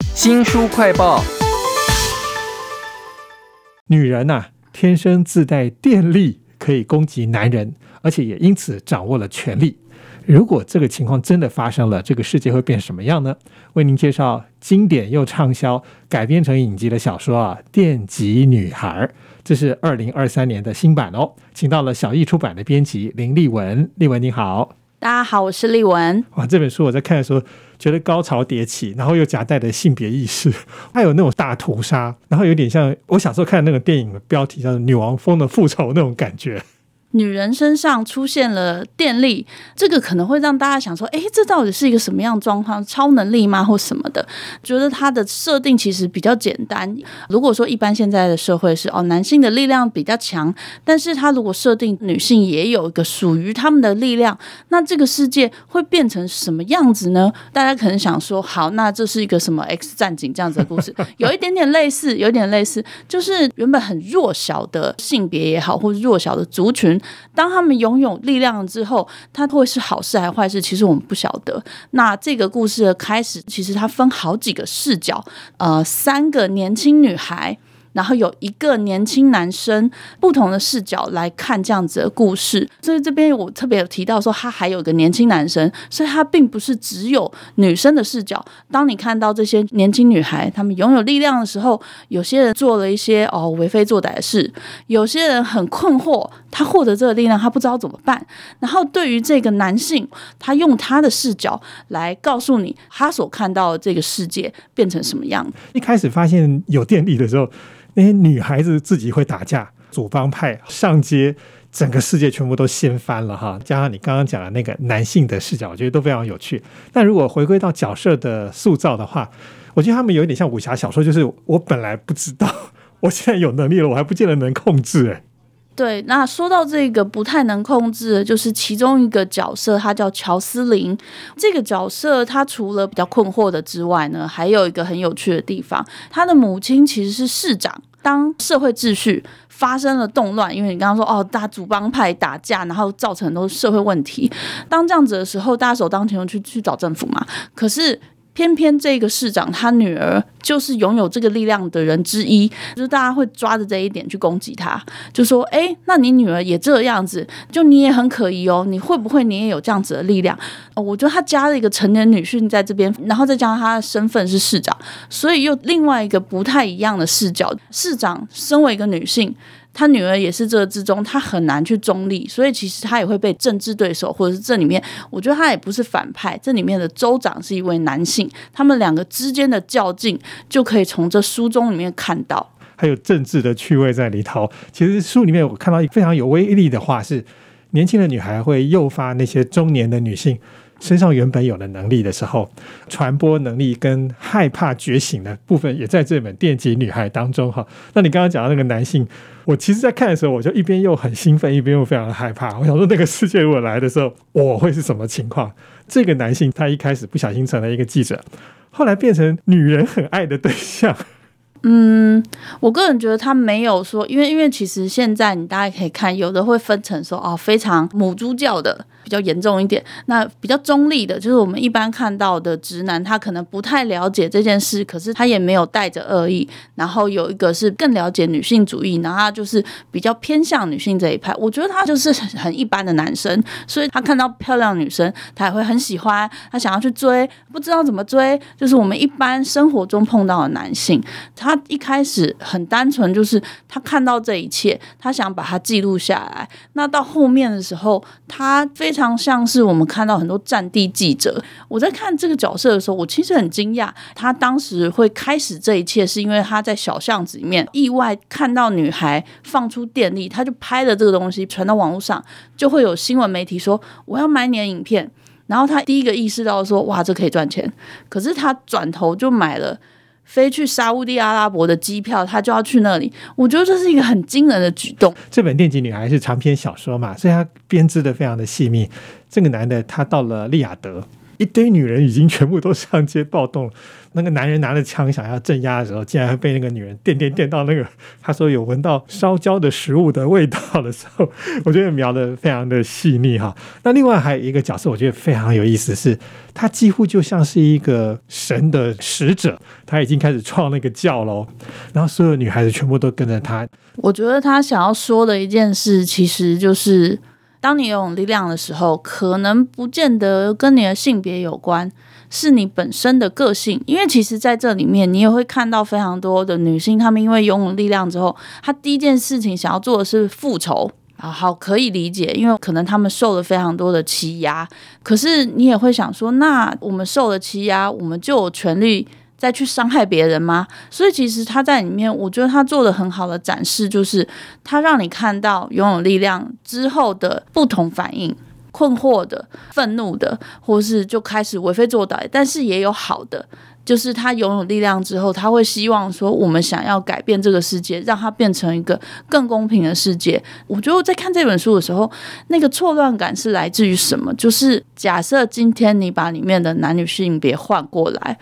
新书快报：女人呐、天生自带电力，可以攻击男人，而且也因此掌握了权力。如果这个情况真的发生了，这个世界会变什么样呢？为您介绍经典又畅销、改编成影集的小说啊，《电击女孩》，这是二零二三年的新版哦。请到了小艺出版的编辑林立文，立文你好。大家好，我是立文。哇，这本书我在看的时候觉得高潮迭起，然后又夹带着性别意识，还有那种大屠杀，然后有点像我小时候看那个电影的标题叫做《女王蜂的复仇》那种感觉。女人身上出现了电力，这个可能会让大家想说，诶，这到底是一个什么样状况？超能力吗，或什么的？觉得它的设定其实比较简单。如果说一般现在的社会是哦，男性的力量比较强，但是他如果设定女性也有一个属于他们的力量，那这个世界会变成什么样子呢？大家可能想说，好，那这是一个什么 X 战警这样子的故事，有一点点类似，有一点类似，就是原本很弱小的性别也好，或者弱小的族群。当他们拥有力量之后，它会是好事还是坏事？其实我们不晓得。那这个故事的开始，其实它分好几个视角，呃，三个年轻女孩。然后有一个年轻男生，不同的视角来看这样子的故事，所以这边我特别有提到说，他还有个年轻男生，所以他并不是只有女生的视角。当你看到这些年轻女孩她们拥有力量的时候，有些人做了一些哦为非作歹的事，有些人很困惑，他获得这个力量，他不知道怎么办。然后对于这个男性，他用他的视角来告诉你，他所看到的这个世界变成什么样。一开始发现有电力的时候，那些女孩子自己会打架，主帮派上街，整个世界全部都掀翻了哈。加上你刚刚讲的那个男性的视角，我觉得都非常有趣。但如果回归到角色的塑造的话，我觉得他们有一点像武侠小说，就是我本来不知道，我现在有能力了，我还不见得能控制哎。对，那说到这个不太能控制的，就是其中一个角色，他叫乔斯林。这个角色他除了比较困惑的之外呢，还有一个很有趣的地方，他的母亲其实是市长。当社会秩序发生了动乱，因为你刚刚说哦，大家主帮派打架，然后造成很多社会问题。当这样子的时候，大家首当其冲去去找政府嘛。可是。偏偏这个市长他女儿就是拥有这个力量的人之一，就是大家会抓着这一点去攻击他，就说：“哎，那你女儿也这样子，就你也很可疑哦，你会不会你也有这样子的力量？”，我觉得他加了一个成年女性在这边，然后再加上他的身份是市长，所以又另外一个不太一样的视角。市长身为一个女性。他女儿也是这之中，他很难去中立，所以其实他也会被政治对手，或者是这里面，我觉得他也不是反派。这里面的州长是一位男性，他们两个之间的较劲，就可以从这书中里面看到，还有政治的趣味在里头。其实书里面我看到非常有威力的话是，年轻的女孩会诱发那些中年的女性。身上原本有的能力的时候，传播能力跟害怕觉醒的部分，也在这本《电击女孩》当中哈。那你刚刚讲到那个男性，我其实，在看的时候，我就一边又很兴奋，一边又非常的害怕。我想说，那个世界如果来的时候，我会是什么情况？这个男性他一开始不小心成了一个记者，后来变成女人很爱的对象。嗯，我个人觉得他没有说，因为因为其实现在你大家可以看，有的会分成说哦，非常母猪教的。比较严重一点，那比较中立的，就是我们一般看到的直男，他可能不太了解这件事，可是他也没有带着恶意。然后有一个是更了解女性主义，然后他就是比较偏向女性这一派。我觉得他就是很一般的男生，所以他看到漂亮女生，他也会很喜欢，他想要去追，不知道怎么追。就是我们一般生活中碰到的男性，他一开始很单纯，就是他看到这一切，他想把它记录下来。那到后面的时候，他非常像是我们看到很多战地记者。我在看这个角色的时候，我其实很惊讶，他当时会开始这一切，是因为他在小巷子里面意外看到女孩放出电力，他就拍了这个东西传到网络上，就会有新闻媒体说我要买你的影片。然后他第一个意识到说哇，这可以赚钱。可是他转头就买了。飞去沙地阿拉伯的机票，他就要去那里。我觉得这是一个很惊人的举动。这本《电击女孩》是长篇小说嘛，所以他编织的非常的细密。这个男的他到了利雅得，一堆女人已经全部都上街暴动了。那个男人拿着枪想要镇压的时候，竟然被那个女人电电电到那个他说有闻到烧焦的食物的味道的时候，我觉得描的非常的细腻哈。那另外还有一个角色，我觉得非常有意思，是他几乎就像是一个神的使者，他已经开始创那个教喽。然后所有女孩子全部都跟着他。我觉得他想要说的一件事，其实就是当你拥有力量的时候，可能不见得跟你的性别有关。是你本身的个性，因为其实在这里面，你也会看到非常多的女性，她们因为拥有力量之后，她第一件事情想要做的是复仇啊，好可以理解，因为可能她们受了非常多的欺压，可是你也会想说，那我们受了欺压，我们就有权利再去伤害别人吗？所以其实他在里面，我觉得他做的很好的展示，就是他让你看到拥有力量之后的不同反应。困惑的、愤怒的，或是就开始为非作歹，但是也有好的，就是他拥有力量之后，他会希望说，我们想要改变这个世界，让它变成一个更公平的世界。我觉得我在看这本书的时候，那个错乱感是来自于什么？就是假设今天你把里面的男女性别换过来。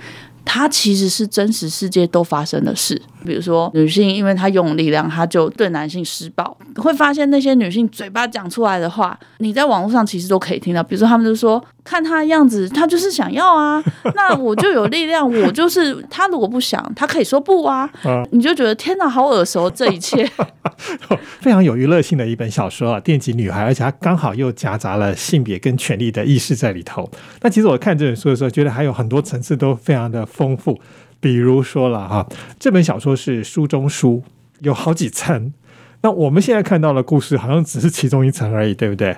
它其实是真实世界都发生的事，比如说女性，因为她拥有力量，她就对男性施暴。会发现那些女性嘴巴讲出来的话，你在网络上其实都可以听到。比如说，他们就说。看她的样子，她就是想要啊，那我就有力量，我就是她。如果不想，她可以说不啊。你就觉得天哪，好耳熟，这一切 非常有娱乐性的一本小说啊，《电击女孩》，而且它刚好又夹杂了性别跟权力的意识在里头。那其实我看这本书的时候，觉得还有很多层次都非常的丰富。比如说了哈，这本小说是书中书，有好几层。那我们现在看到的故事，好像只是其中一层而已，对不对？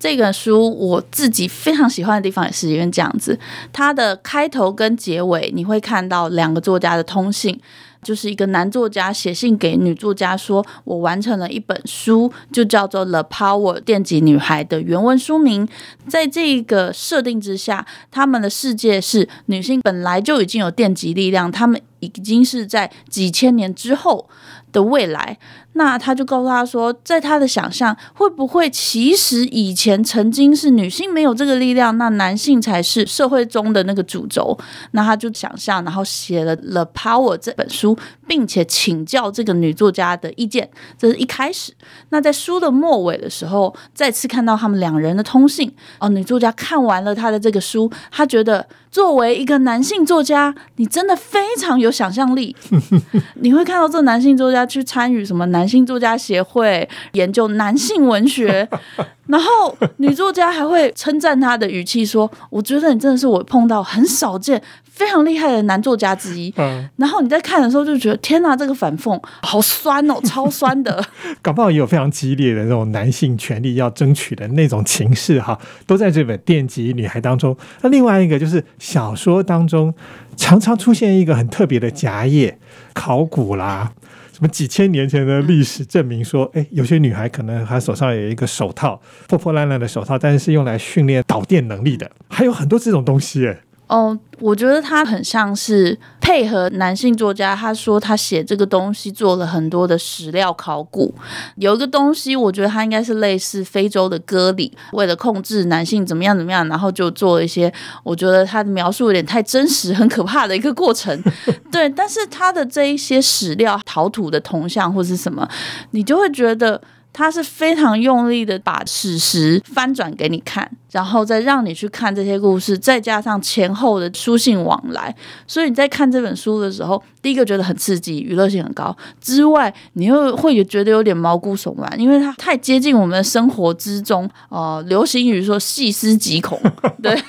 这个书我自己非常喜欢的地方也是因为这样子，它的开头跟结尾你会看到两个作家的通信，就是一个男作家写信给女作家说：“我完成了一本书，就叫做《The Power 电击女孩》的原文书名。”在这个设定之下，他们的世界是女性本来就已经有电击力量，他们已经是在几千年之后的未来。那他就告诉他说，在他的想象，会不会其实以前曾经是女性没有这个力量，那男性才是社会中的那个主轴？那他就想象，然后写了《The Power》这本书，并且请教这个女作家的意见。这是一开始。那在书的末尾的时候，再次看到他们两人的通信。哦，女作家看完了他的这个书，她觉得作为一个男性作家，你真的非常有想象力。你会看到这男性作家去参与什么男？男性作家协会研究男性文学，然后女作家还会称赞他的语气说：“我觉得你真的是我碰到很少见、非常厉害的男作家之一。”然后你在看的时候就觉得：“天哪，这个反讽好酸哦，超酸的。”搞不好也有非常激烈的那种男性权利要争取的那种情势哈，都在这本《电击女孩》当中。那另外一个就是小说当中常常出现一个很特别的夹页，考古啦。我们几千年前的历史证明说，哎，有些女孩可能她手上有一个手套，破破烂烂的手套，但是是用来训练导电能力的，还有很多这种东西，哎。哦，我觉得他很像是配合男性作家，他说他写这个东西做了很多的史料考古。有一个东西，我觉得他应该是类似非洲的割礼，为了控制男性怎么样怎么样，然后就做了一些，我觉得他的描述有点太真实，很可怕的一个过程。对，但是他的这一些史料、陶土的铜像或是什么，你就会觉得。他是非常用力的把史实翻转给你看，然后再让你去看这些故事，再加上前后的书信往来，所以你在看这本书的时候，第一个觉得很刺激，娱乐性很高之外，你又会觉得有点毛骨悚然，因为它太接近我们的生活之中。呃，流行语说细思极恐，对，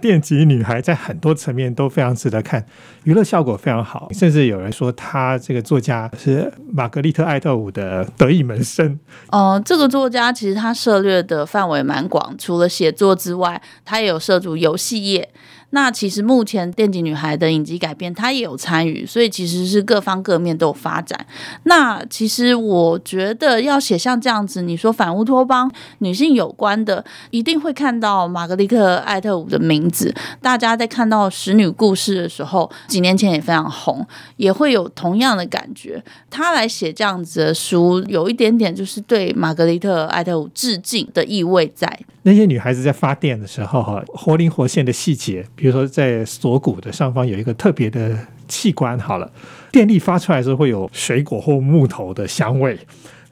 电击女孩在很多层面都非常值得看，娱乐效果非常好，甚至有人说她这个作家是玛格丽特·艾特伍的得意门。深哦，这个作家其实他涉猎的范围蛮广，除了写作之外，他也有涉足游戏业。那其实目前电击女孩的影集改编，她也有参与，所以其实是各方各面都有发展。那其实我觉得要写像这样子，你说反乌托邦女性有关的，一定会看到玛格丽特·艾特伍的名字。大家在看到使女故事的时候，几年前也非常红，也会有同样的感觉。她来写这样子的书，有一点点就是对玛格丽特·艾特伍致敬的意味在。那些女孩子在发电的时候，哈，活灵活现的细节，比如说在锁骨的上方有一个特别的器官，好了，电力发出来的时候会有水果或木头的香味。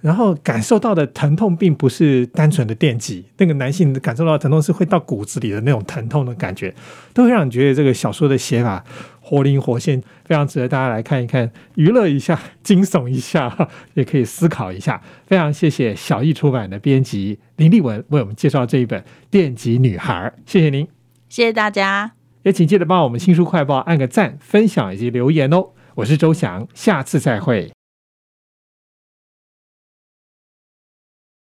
然后感受到的疼痛并不是单纯的电击，那个男性感受到的疼痛是会到骨子里的那种疼痛的感觉，都会让你觉得这个小说的写法活灵活现，非常值得大家来看一看，娱乐一下，惊悚一下，也可以思考一下。非常谢谢小易出版的编辑林立文为我们介绍这一本《电击女孩》，谢谢您，谢谢大家，也请记得帮我们新书快报按个赞、分享以及留言哦。我是周翔，下次再会。